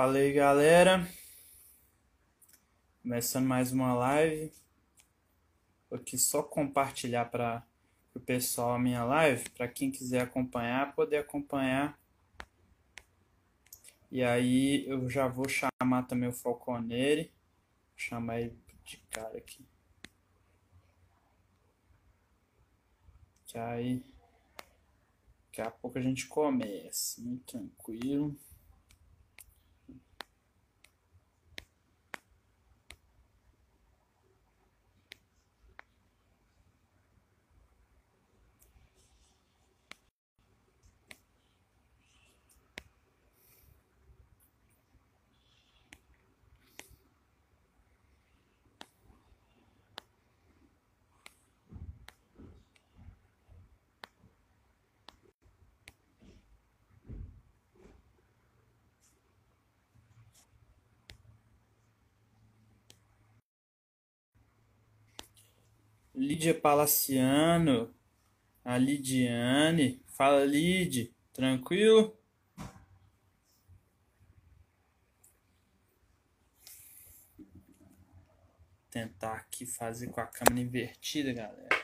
Fala aí galera, começando mais uma live. Vou aqui só compartilhar para o pessoal a minha live, para quem quiser acompanhar, poder acompanhar. E aí eu já vou chamar também o Falconeri, chamar ele de cara aqui. Que aí daqui a pouco a gente começa, muito tranquilo. Lídia Palaciano, a Lidiane. Fala, Lid. Tranquilo? Tentar aqui fazer com a câmera invertida, galera.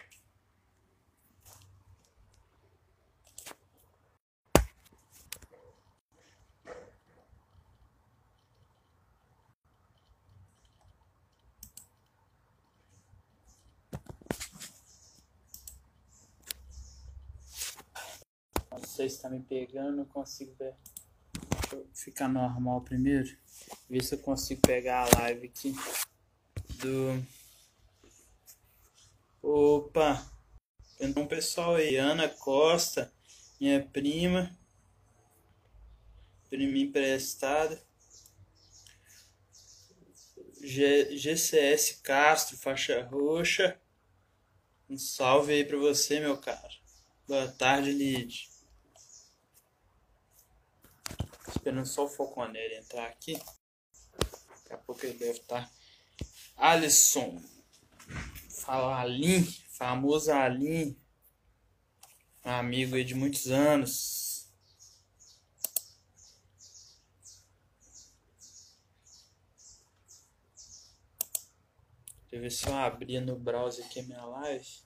Não sei se tá me pegando, não consigo ver. Deixa eu ficar normal primeiro. Ver se eu consigo pegar a live aqui do. Opa! Então, pessoal aí, Ana Costa, minha prima, prima emprestada. G GCS Castro, faixa roxa. Um salve aí pra você, meu caro. Boa tarde, Lid. Esperando só o Falconeiro entrar aqui. Daqui a pouco ele deve estar. Alisson. Fala Alim. Famoso Alim. Amigo aí de muitos anos. Deixa eu ver se eu abrir no browser aqui minha live.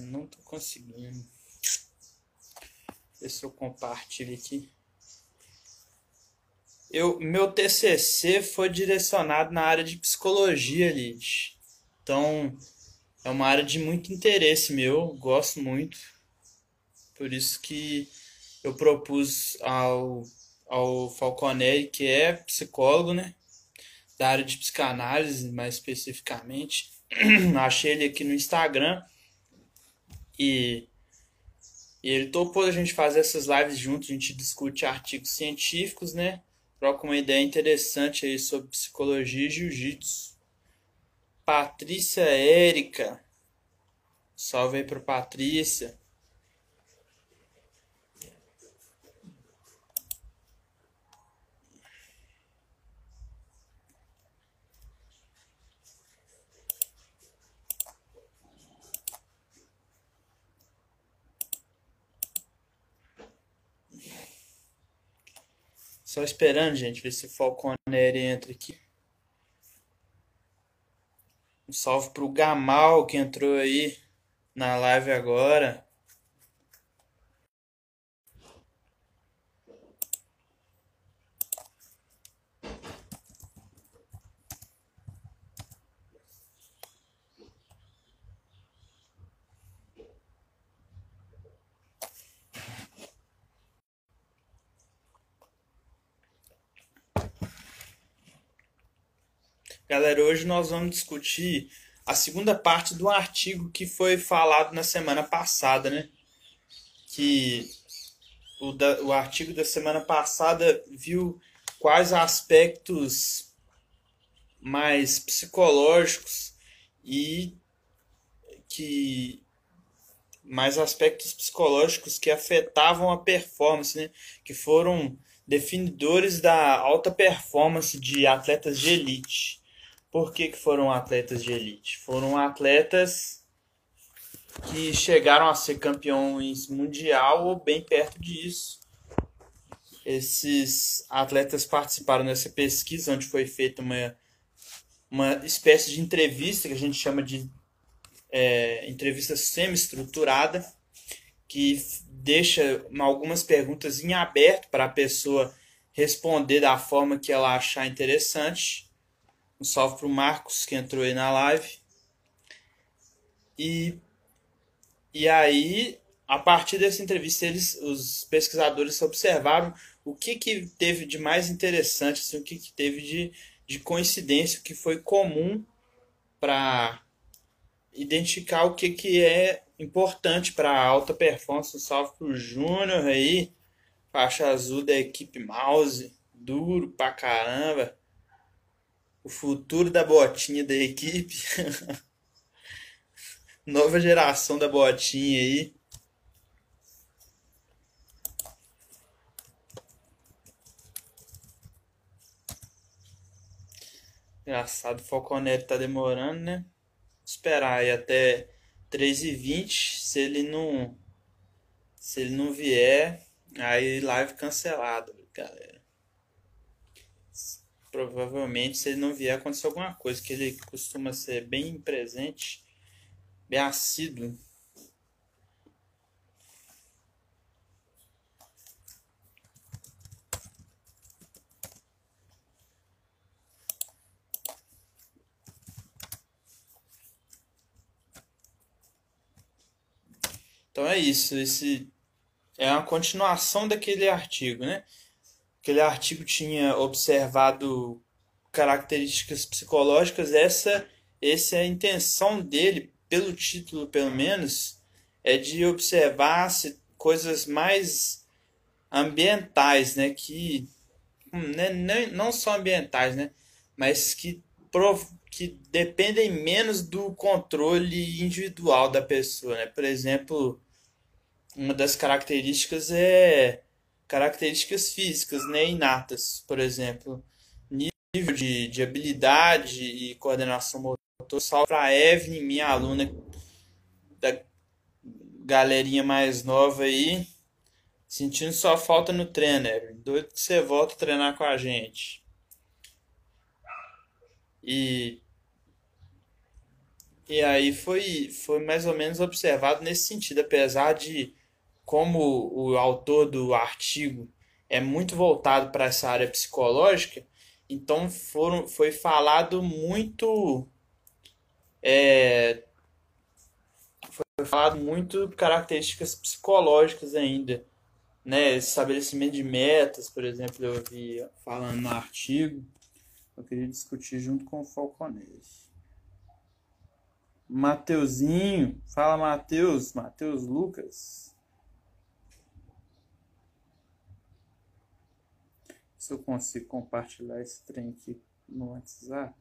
Não tô conseguindo. Se eu compartilho aqui. Eu, meu TCC foi direcionado na área de psicologia, Lid. Então, é uma área de muito interesse meu, gosto muito. Por isso que eu propus ao, ao Falconelli, que é psicólogo, né? Da área de psicanálise, mais especificamente. Achei ele aqui no Instagram. E, e ele topou a gente fazer essas lives juntos, a gente discute artigos científicos, né? Troca uma ideia interessante aí sobre psicologia e jiu-jitsu. Patrícia Érica. Salve aí pra Patrícia. Só esperando, gente, ver se o Falconeri entra aqui. Um salve pro Gamal que entrou aí na live agora. Galera, hoje nós vamos discutir a segunda parte do artigo que foi falado na semana passada, né? Que o, da, o artigo da semana passada viu quais aspectos mais psicológicos e que mais aspectos psicológicos que afetavam a performance, né? Que foram definidores da alta performance de atletas de elite. Por que, que foram atletas de elite? Foram atletas que chegaram a ser campeões mundial ou bem perto disso. Esses atletas participaram dessa pesquisa, onde foi feita uma, uma espécie de entrevista que a gente chama de é, entrevista semi-estruturada, que deixa algumas perguntas em aberto para a pessoa responder da forma que ela achar interessante. Um salve para o Marcos, que entrou aí na live. E, e aí, a partir dessa entrevista, eles, os pesquisadores observaram o que, que teve de mais interessante, assim, o que, que teve de, de coincidência, o que foi comum para identificar o que, que é importante para alta performance. Um salve para o Júnior aí, faixa azul da equipe Mouse, duro pra caramba. O futuro da botinha da equipe. Nova geração da botinha aí. Engraçado, o Falconete tá demorando, né? Esperar aí até 3h20. Se ele não. Se ele não vier, aí live cancelada, galera. Provavelmente, se ele não vier, aconteceu alguma coisa, que ele costuma ser bem presente bem assíduo. Então é isso, esse é uma continuação daquele artigo, né? Aquele artigo tinha observado características psicológicas, essa, essa é a intenção dele pelo título pelo menos, é de observar coisas mais ambientais, né? Que hum, né, não só ambientais, né? Mas que, que dependem menos do controle individual da pessoa, né? Por exemplo, uma das características é características físicas, né? Inatas, por exemplo, nível de, de habilidade e coordenação motora Tô salve pra Evelyn, minha aluna da galerinha mais nova aí. Sentindo sua falta no treino, Evelyn. Doido que você volta a treinar com a gente. E e aí foi, foi mais ou menos observado nesse sentido, apesar de como o autor do artigo é muito voltado para essa área psicológica, então foram, foi falado muito é, foi falado muito características psicológicas ainda, né? Estabelecimento de metas, por exemplo, eu vi falando no artigo. Eu queria discutir junto com o Falconês. Mateuzinho, fala Mateus, Mateus Lucas. Se eu consigo compartilhar esse trem aqui no WhatsApp.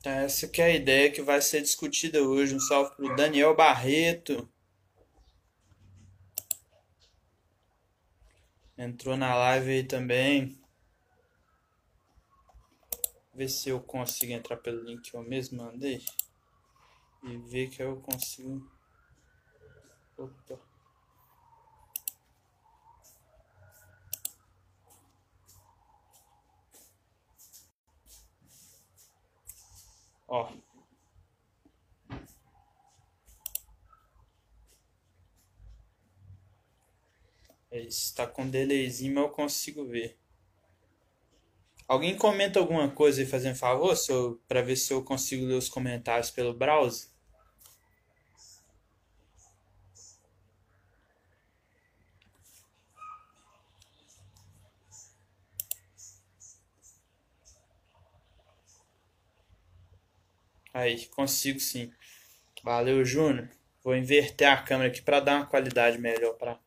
Então, essa que é a ideia que vai ser discutida hoje. Um salve para o Daniel Barreto. Entrou na live aí também. Ver se eu consigo entrar pelo link que eu mesmo mandei. E ver que eu consigo Opa. Ó. É isso, tá com delayzinho, mas eu consigo ver. Alguém comenta alguma coisa aí fazendo favor, para ver se eu consigo ler os comentários pelo browser? Aí, consigo sim. Valeu, Júnior. Vou inverter a câmera aqui para dar uma qualidade melhor para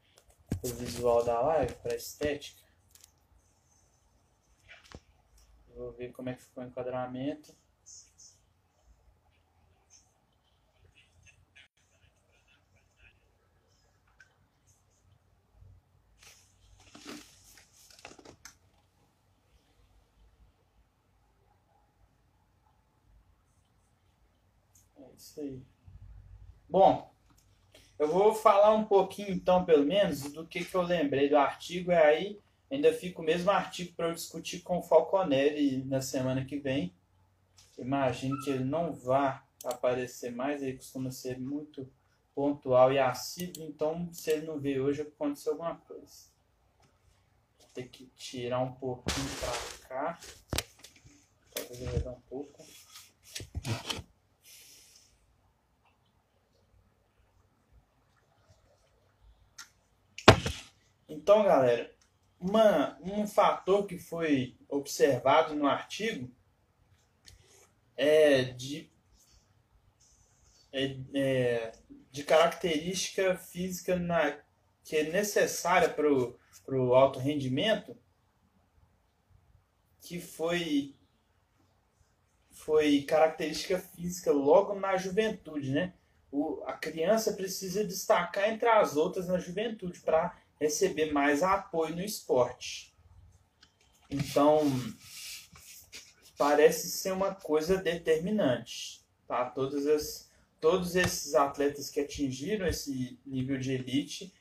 o visual da live, para estética. Vou ver como é que ficou o enquadramento. É isso aí. Bom, eu vou falar um pouquinho então, pelo menos, do que, que eu lembrei do artigo, é aí ainda fica o mesmo artigo para eu discutir com o Falconelli na semana que vem. Imagino que ele não vá aparecer mais, ele costuma ser muito pontual e assíduo, então se ele não veio hoje, aconteceu alguma coisa. Vou ter que tirar um pouquinho para cá. Talvez dar um pouco. Então, galera, uma, um fator que foi observado no artigo é de, é, é, de característica física na, que é necessária para o alto rendimento, que foi, foi característica física logo na juventude, né? O, a criança precisa destacar entre as outras na juventude para receber mais apoio no esporte. Então, parece ser uma coisa determinante. Tá? Todas as, todos esses atletas que atingiram esse nível de elite,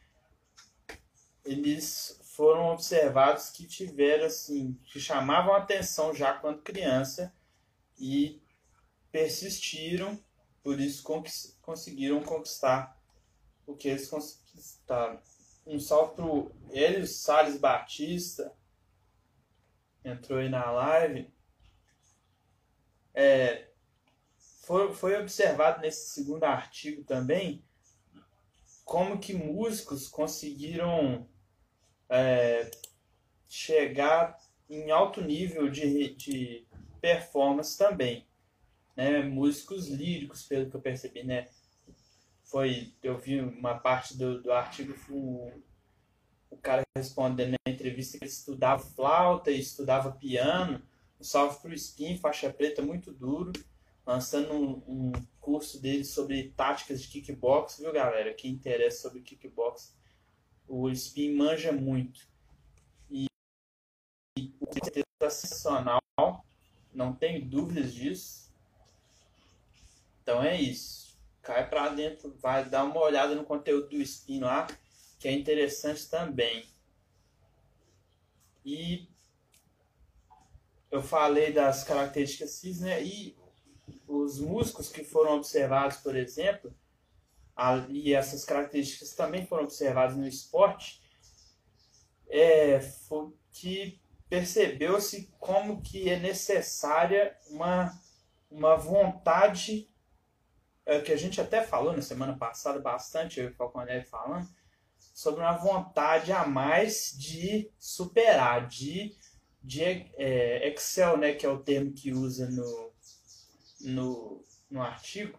eles foram observados que tiveram assim, que chamavam atenção já quando criança e persistiram, por isso conseguiram conquistar o que eles conquistaram um salve pro Hélio Salles Batista. Entrou aí na live. É, foi, foi observado nesse segundo artigo também como que músicos conseguiram é, chegar em alto nível de, de performance também. Né? Músicos líricos, pelo que eu percebi, né? Foi eu vi uma parte do, do artigo o, o cara respondendo na entrevista que ele estudava flauta e estudava piano um salve pro Spin faixa preta muito duro lançando um, um, curso dele sobre táticas de kickbox. Viu galera? Quem interessa sobre kickbox o Spin manja muito. E, e o certeza é sensacional não tenho dúvidas disso. Então é isso cai para dentro, vai dar uma olhada no conteúdo do Spin lá, que é interessante também. E eu falei das características cis, né? E os músicos que foram observados, por exemplo, e essas características também foram observadas no esporte, é, que percebeu-se como que é necessária uma, uma vontade é, que a gente até falou na semana passada bastante, eu e o Falconelli falando, sobre uma vontade a mais de superar, de, de é, Excel, né, que é o termo que usa no, no, no artigo,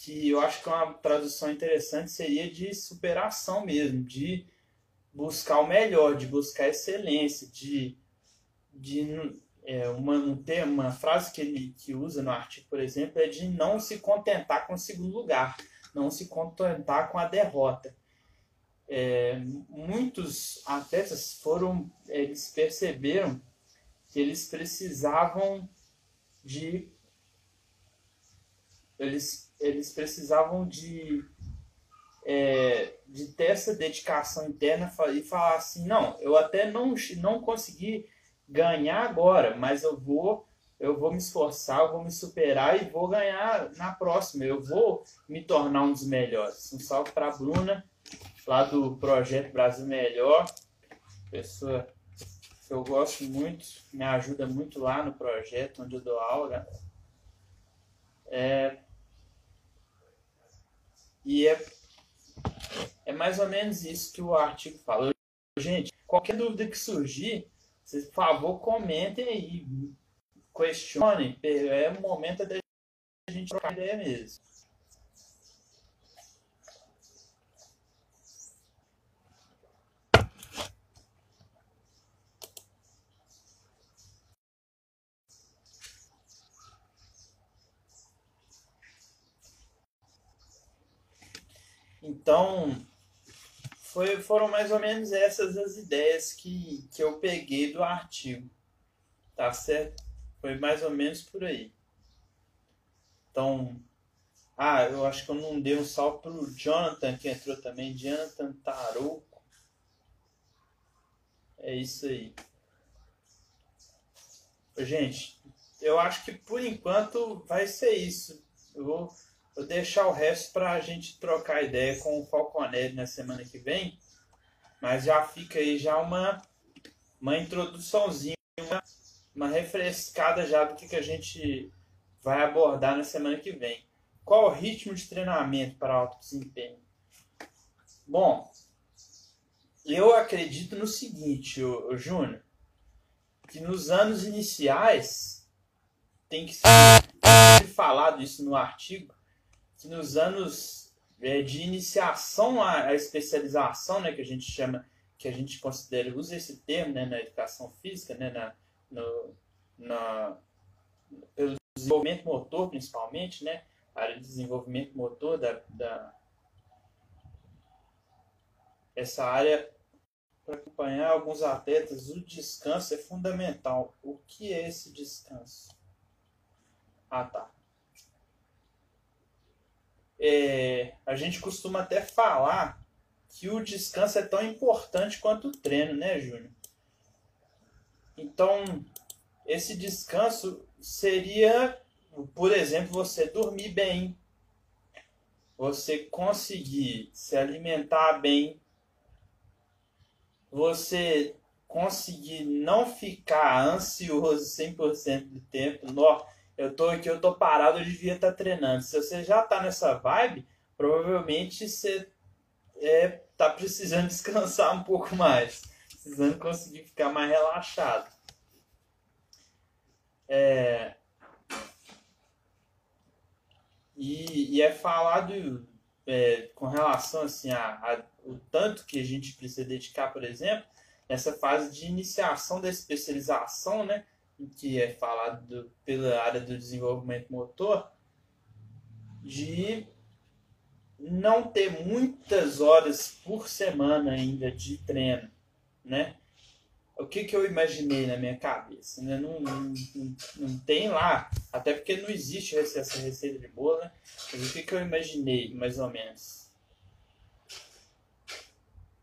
que eu acho que uma tradução interessante seria de superação mesmo, de buscar o melhor, de buscar excelência, de, de é, uma, um tema, uma frase que ele que usa no artigo, por exemplo, é de não se contentar com o segundo lugar, não se contentar com a derrota. É, muitos atletas foram, eles perceberam que eles precisavam de eles, eles precisavam de é, de ter essa dedicação interna e falar assim, não, eu até não, não consegui ganhar agora, mas eu vou eu vou me esforçar, eu vou me superar e vou ganhar na próxima. Eu vou me tornar um dos melhores. Um salve para a Bruna, lá do Projeto Brasil Melhor. Pessoa que eu gosto muito, me ajuda muito lá no projeto onde eu dou aula. É, e é, é mais ou menos isso que o artigo fala. Gente, qualquer dúvida que surgir, vocês, por favor, comentem aí, questionem. É o momento da gente trocar ideia mesmo. Então, foi, foram mais ou menos essas as ideias que, que eu peguei do artigo. Tá certo? Foi mais ou menos por aí. Então, Ah, eu acho que eu não dei um salve pro Jonathan que entrou também. Jonathan Tarouco. É isso aí. Gente, eu acho que por enquanto vai ser isso. Eu vou, vou deixar o resto para a gente trocar ideia com o Falconelli na semana que vem. Mas já fica aí já uma, uma introduçãozinha, uma, uma refrescada já do que, que a gente vai abordar na semana que vem. Qual o ritmo de treinamento para alto desempenho? Bom, eu acredito no seguinte, o, o Júnior, que nos anos iniciais tem que ser falado isso no artigo, que nos anos é, de iniciação à, à, especialização, né, que a gente chama, que a gente considera, usa esse termo né, na educação física, né, na, no, na, pelo desenvolvimento motor principalmente, né, a área de desenvolvimento motor da, da essa área para acompanhar alguns atletas, o descanso é fundamental. O que é esse descanso? Ah, tá é, a gente costuma até falar que o descanso é tão importante quanto o treino, né, Júnior? Então, esse descanso seria, por exemplo, você dormir bem, você conseguir se alimentar bem, você conseguir não ficar ansioso 100% do tempo. No, eu tô aqui, eu tô parado, eu devia estar tá treinando. Se você já tá nessa vibe, provavelmente você é, tá precisando descansar um pouco mais, precisando conseguir ficar mais relaxado. É, e, e é falado é, com relação assim a, a, o tanto que a gente precisa dedicar, por exemplo, nessa fase de iniciação da especialização, né? Que é falado do, pela área do desenvolvimento motor, de não ter muitas horas por semana ainda de treino, né? O que, que eu imaginei na minha cabeça? Né? Não, não, não, tem lá, até porque não existe essa receita de bolo, né? Mas o que, que eu imaginei, mais ou menos?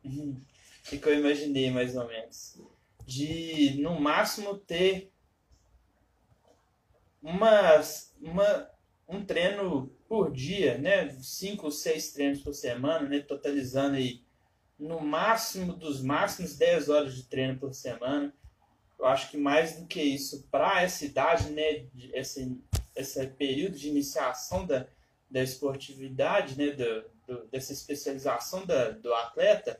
Uhum. O que, que eu imaginei, mais ou menos? De, no máximo, ter uma, uma, um treino por dia, né? Cinco, seis treinos por semana, né? Totalizando aí no máximo dos máximos 10 horas de treino por semana. Eu acho que mais do que isso, para essa idade, né? Esse, esse período de iniciação da, da esportividade, né? Do, do, dessa especialização da, do atleta,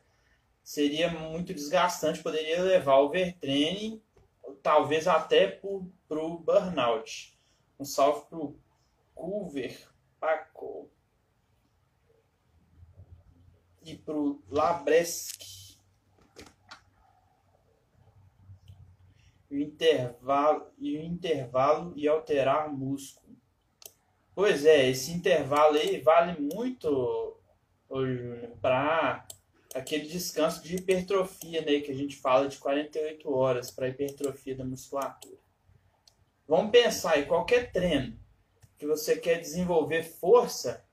seria muito desgastante, poderia levar ao overtraining talvez até para o burnout. Um salve para o Culver Paco e para o. O intervalo e o intervalo e alterar músculo. Pois é, esse intervalo aí vale muito para aquele descanso de hipertrofia, né, que a gente fala de 48 horas para hipertrofia da musculatura. Vamos pensar em qualquer treino que você quer desenvolver força,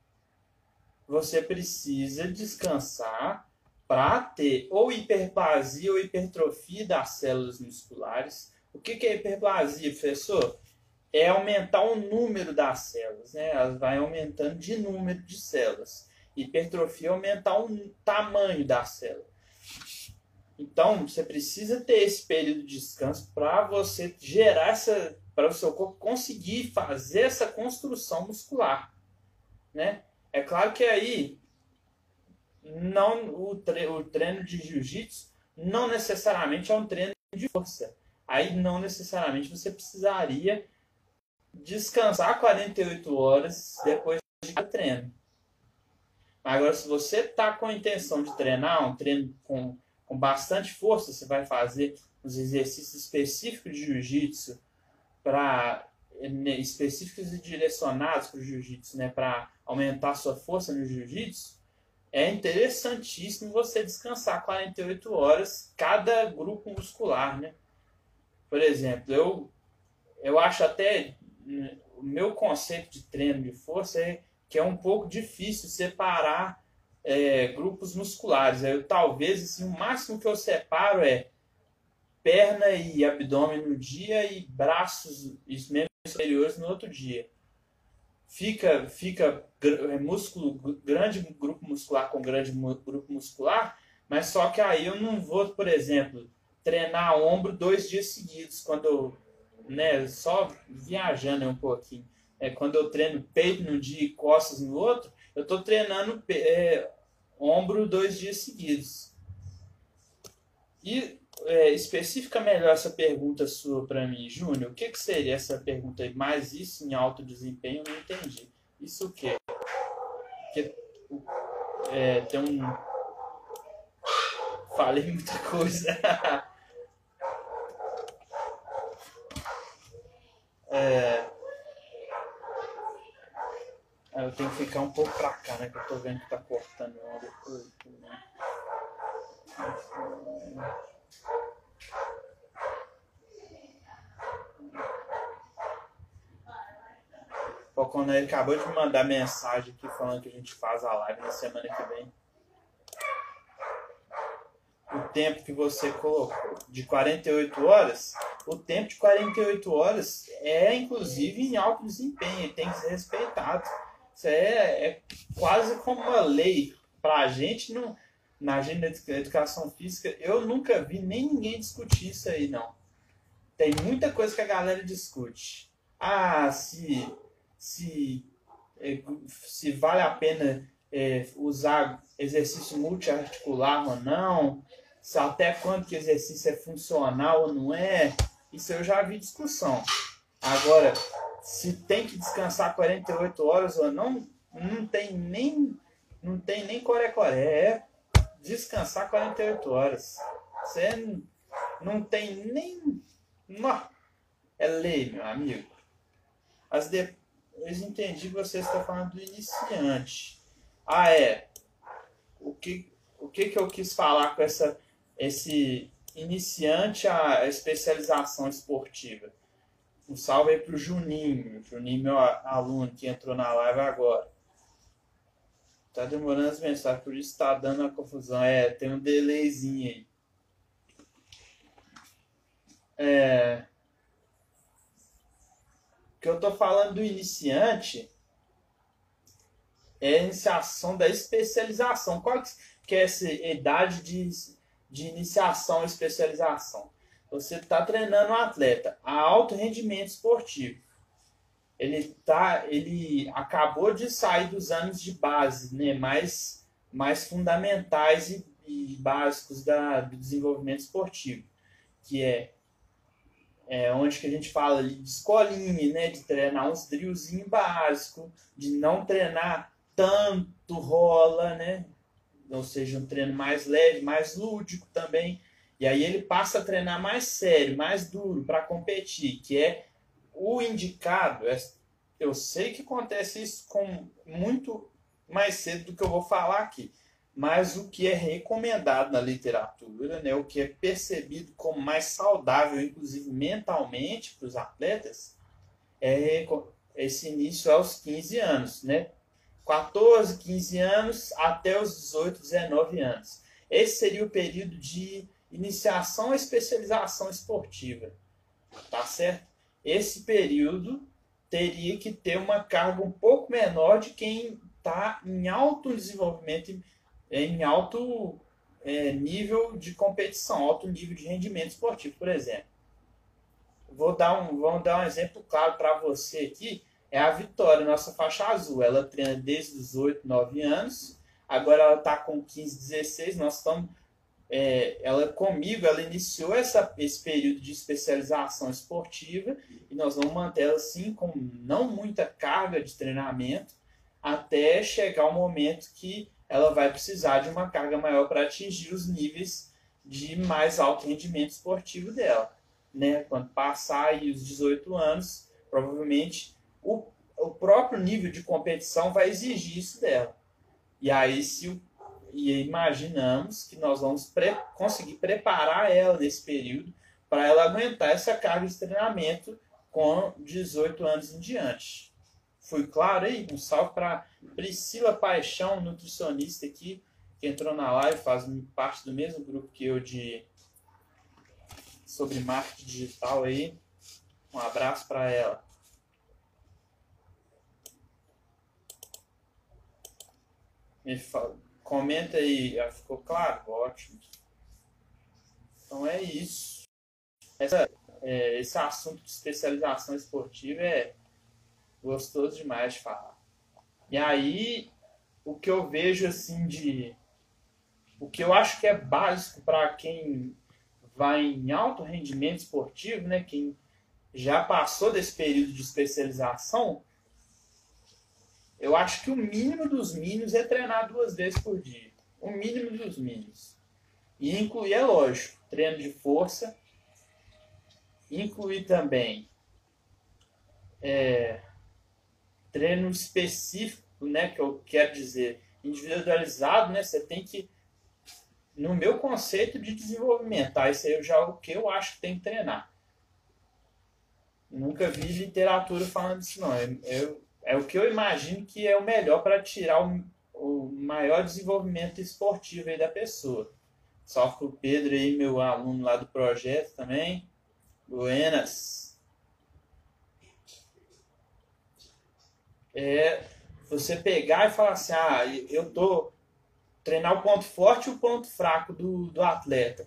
você precisa descansar para ter ou hiperplasia ou hipertrofia das células musculares. O que é hiperplasia, professor? É aumentar o número das células, né? Elas vai aumentando de número de células. Hipertrofia aumentar o tamanho da célula. Então, você precisa ter esse período de descanso para você gerar essa. Para o seu corpo conseguir fazer essa construção muscular. Né? É claro que aí não o, tre o treino de jiu-jitsu não necessariamente é um treino de força. Aí não necessariamente você precisaria descansar 48 horas depois de treino. Agora, se você está com a intenção de treinar, um treino com, com bastante força, você vai fazer os exercícios específicos de jiu-jitsu para né, específicos e direcionados para o jiu-jitsu, né, para aumentar sua força no jiu-jitsu, é interessantíssimo você descansar 48 horas cada grupo muscular, né? Por exemplo, eu eu acho até né, o meu conceito de treino de força é que é um pouco difícil separar é, grupos musculares. Eu, talvez assim, o máximo que eu separo é perna e abdômen no dia e braços e membros superiores no outro dia. Fica, fica é, músculo, grande grupo muscular com grande grupo muscular, mas só que aí eu não vou, por exemplo, treinar ombro dois dias seguidos, quando eu, né, só viajando um pouquinho. É, quando eu treino peito num dia e costas no outro, eu estou treinando é, ombro dois dias seguidos. E é, especifica melhor essa pergunta sua para mim, Júnior. O que, que seria essa pergunta aí? Mais isso em alto desempenho? Não entendi. Isso o quê? Porque, é, tem um. Falei muita coisa. é... Eu tenho que ficar um pouco pra cá, né? Que eu tô vendo que tá cortando onda. O Conor acabou de me mandar mensagem aqui falando que a gente faz a live na semana que vem. O tempo que você colocou de 48 horas, o tempo de 48 horas é inclusive em alto desempenho, tem que ser respeitado. Isso é, é quase como uma lei para a gente no, na agenda de educação física. Eu nunca vi nem ninguém discutir isso aí, não. Tem muita coisa que a galera discute. Ah, se, se, é, se vale a pena é, usar exercício multiarticular ou não, se até quando que exercício é funcional ou não é. Isso eu já vi discussão. Agora, se tem que descansar 48 horas ou não, não tem nem não tem nem core-core, é descansar 48 horas. Você não tem nem não, é lei, meu amigo. Mas depois entendi que você está falando do iniciante. Ah, é. O que o que que eu quis falar com essa esse iniciante a especialização esportiva? Um salve aí pro Juninho. Juninho, meu aluno que entrou na live agora. Tá demorando as mensagens, por isso tá dando uma confusão. É, tem um delayzinho aí. É. O que eu tô falando do iniciante é a iniciação da especialização. Qual que é essa idade de, de iniciação e especialização? Você está treinando um atleta a alto rendimento esportivo. Ele tá, ele acabou de sair dos anos de base, né, mais, mais fundamentais e, e básicos da, do desenvolvimento esportivo, que é, é onde que a gente fala de escolinha, né, de treinar uns drillzinho básico, de não treinar tanto rola, né, ou seja, um treino mais leve, mais lúdico também, e aí ele passa a treinar mais sério, mais duro para competir, que é o indicado. É, eu sei que acontece isso com muito mais cedo do que eu vou falar aqui, mas o que é recomendado na literatura, né, o que é percebido como mais saudável, inclusive mentalmente, para os atletas, é esse início aos 15 anos, né? 14, 15 anos até os 18, 19 anos. Esse seria o período de iniciação à especialização esportiva. Tá certo? Esse período teria que ter uma carga um pouco menor de quem está em alto desenvolvimento, em alto é, nível de competição, alto nível de rendimento esportivo, por exemplo. Vou dar um, vamos dar um exemplo claro para você aqui. É a Vitória, nossa faixa azul. Ela treina desde os 8, 9 anos. Agora ela está com 15, 16. Nós estamos é, ela comigo, ela iniciou essa, esse período de especialização esportiva e nós vamos manter ela assim com não muita carga de treinamento até chegar o momento que ela vai precisar de uma carga maior para atingir os níveis de mais alto rendimento esportivo dela. Né? Quando passar aí os 18 anos, provavelmente o, o próprio nível de competição vai exigir isso dela. E aí, se o e imaginamos que nós vamos pre conseguir preparar ela nesse período para ela aguentar essa carga de treinamento com 18 anos em diante. fui claro aí? Um salve para Priscila Paixão, nutricionista aqui, que entrou na live, faz parte do mesmo grupo que eu de sobre marketing digital aí. Um abraço para ela. Me fala, comenta aí, ficou claro? Ótimo. Então é isso. Essa, é, esse assunto de especialização esportiva é gostoso demais de falar. E aí, o que eu vejo assim de. O que eu acho que é básico para quem vai em alto rendimento esportivo, né? Quem já passou desse período de especialização, eu acho que o mínimo dos mínimos é treinar duas vezes por dia. O mínimo dos mínimos. E incluir, é lógico, treino de força. Incluir também é, treino específico, né? Que eu quero dizer, individualizado, né? Você tem que, no meu conceito de desenvolvimento, tá? Isso aí é já o que eu acho que tem que treinar. Nunca vi literatura falando isso, não. Eu é o que eu imagino que é o melhor para tirar o, o maior desenvolvimento esportivo aí da pessoa. Que o Pedro aí, meu aluno lá do projeto também. Buenas. É você pegar e falar assim, ah, eu tô treinar o ponto forte e o ponto fraco do, do atleta.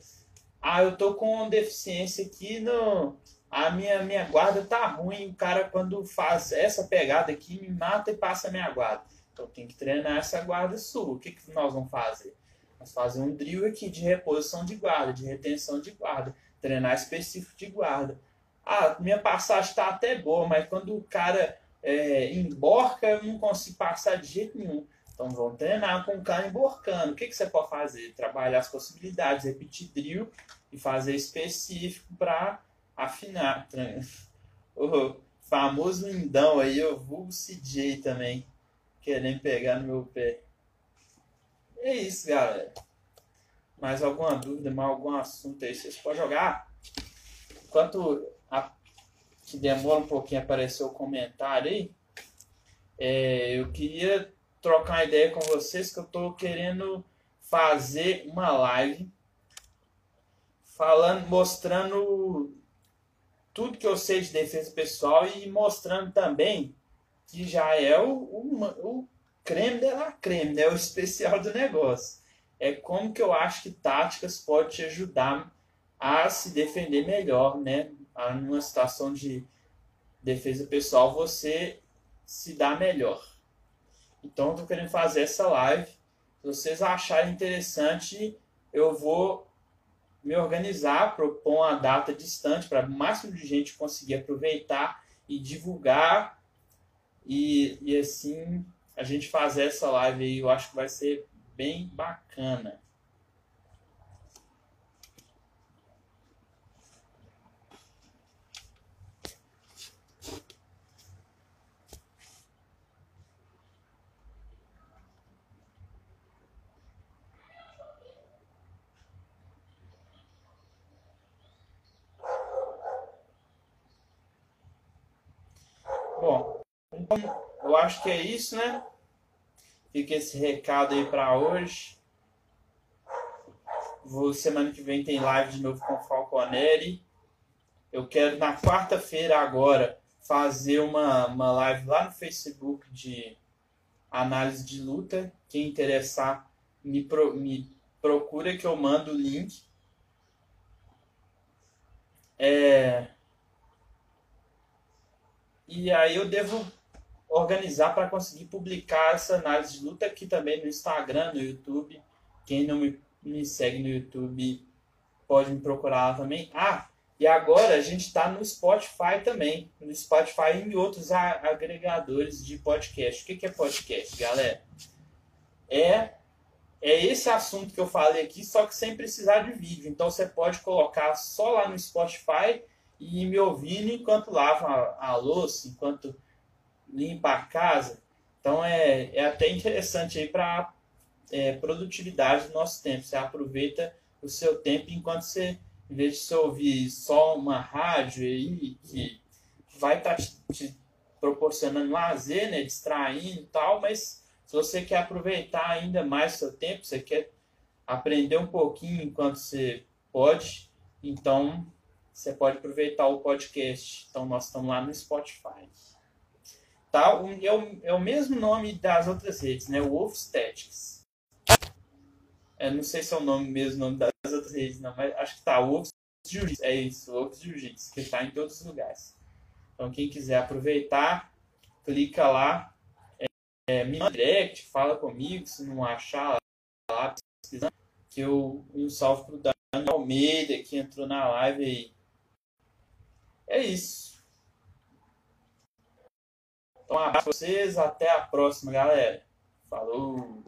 Ah, eu tô com deficiência aqui no, a minha, minha guarda tá ruim, o cara quando faz essa pegada aqui me mata e passa a minha guarda. Então tem que treinar essa guarda sua. O que, que nós vamos fazer? Nós fazer um drill aqui de reposição de guarda, de retenção de guarda, treinar específico de guarda. Ah, minha passagem está até boa, mas quando o cara é, emborca, eu não consigo passar de jeito nenhum. Então vamos treinar com o cara emborcando. O que, que você pode fazer? Trabalhar as possibilidades, repetir drill e fazer específico para afinar. O famoso lindão aí, o vulgo CJ também, querendo pegar no meu pé. É isso, galera. Mais alguma dúvida, mais algum assunto aí, vocês podem jogar. Enquanto a, que demora um pouquinho aparecer o comentário aí, é, eu queria trocar uma ideia com vocês que eu estou querendo fazer uma live falando, mostrando tudo que eu sei de defesa pessoal e mostrando também que já é o, o, o creme de la creme, né? o especial do negócio. É como que eu acho que táticas pode te ajudar a se defender melhor, né? A, numa situação de defesa pessoal, você se dá melhor. Então, eu tô querendo fazer essa live. Se vocês acharem interessante, eu vou me organizar, propor uma data distante para o máximo de gente conseguir aproveitar e divulgar e, e assim a gente fazer essa live aí, eu acho que vai ser bem bacana. eu acho que é isso, né? Fica esse recado aí para hoje. Vou, semana que vem tem live de novo com o Falconeri. Eu quero na quarta-feira agora fazer uma, uma live lá no Facebook de análise de luta. Quem interessar, me, pro, me procura que eu mando o link. É... E aí eu devo organizar para conseguir publicar essa análise de luta aqui também no Instagram, no YouTube. Quem não me, me segue no YouTube pode me procurar lá também. Ah, e agora a gente está no Spotify também, no Spotify e em outros agregadores de podcast. O que, que é podcast, galera? É é esse assunto que eu falei aqui, só que sem precisar de vídeo. Então você pode colocar só lá no Spotify e me ouvindo enquanto lava a louça, enquanto limpa a casa. Então é, é até interessante aí para é, produtividade do nosso tempo. Você aproveita o seu tempo enquanto você, em vez de você ouvir só uma rádio aí que vai estar tá te, proporcionando lazer, né, distraindo e tal, mas se você quer aproveitar ainda mais seu tempo, você quer aprender um pouquinho enquanto você pode, então você pode aproveitar o podcast. Então nós estamos lá no Spotify. Tá? É, o, é o mesmo nome das outras redes, né? Wolf Statics. É, não sei se é o nome mesmo nome das outras redes, não, mas acho que tá. Wolf Jiu-Jitsu. É isso, Wolf Jiu-Jitsu, que está em todos os lugares. Então quem quiser aproveitar, clica lá, é, é, me manda direct, fala comigo, se não achar lá, pesquisando, que eu um salve pro Daniel Almeida que entrou na live aí. É isso. Então, um abraço vocês. Até a próxima, galera. Falou!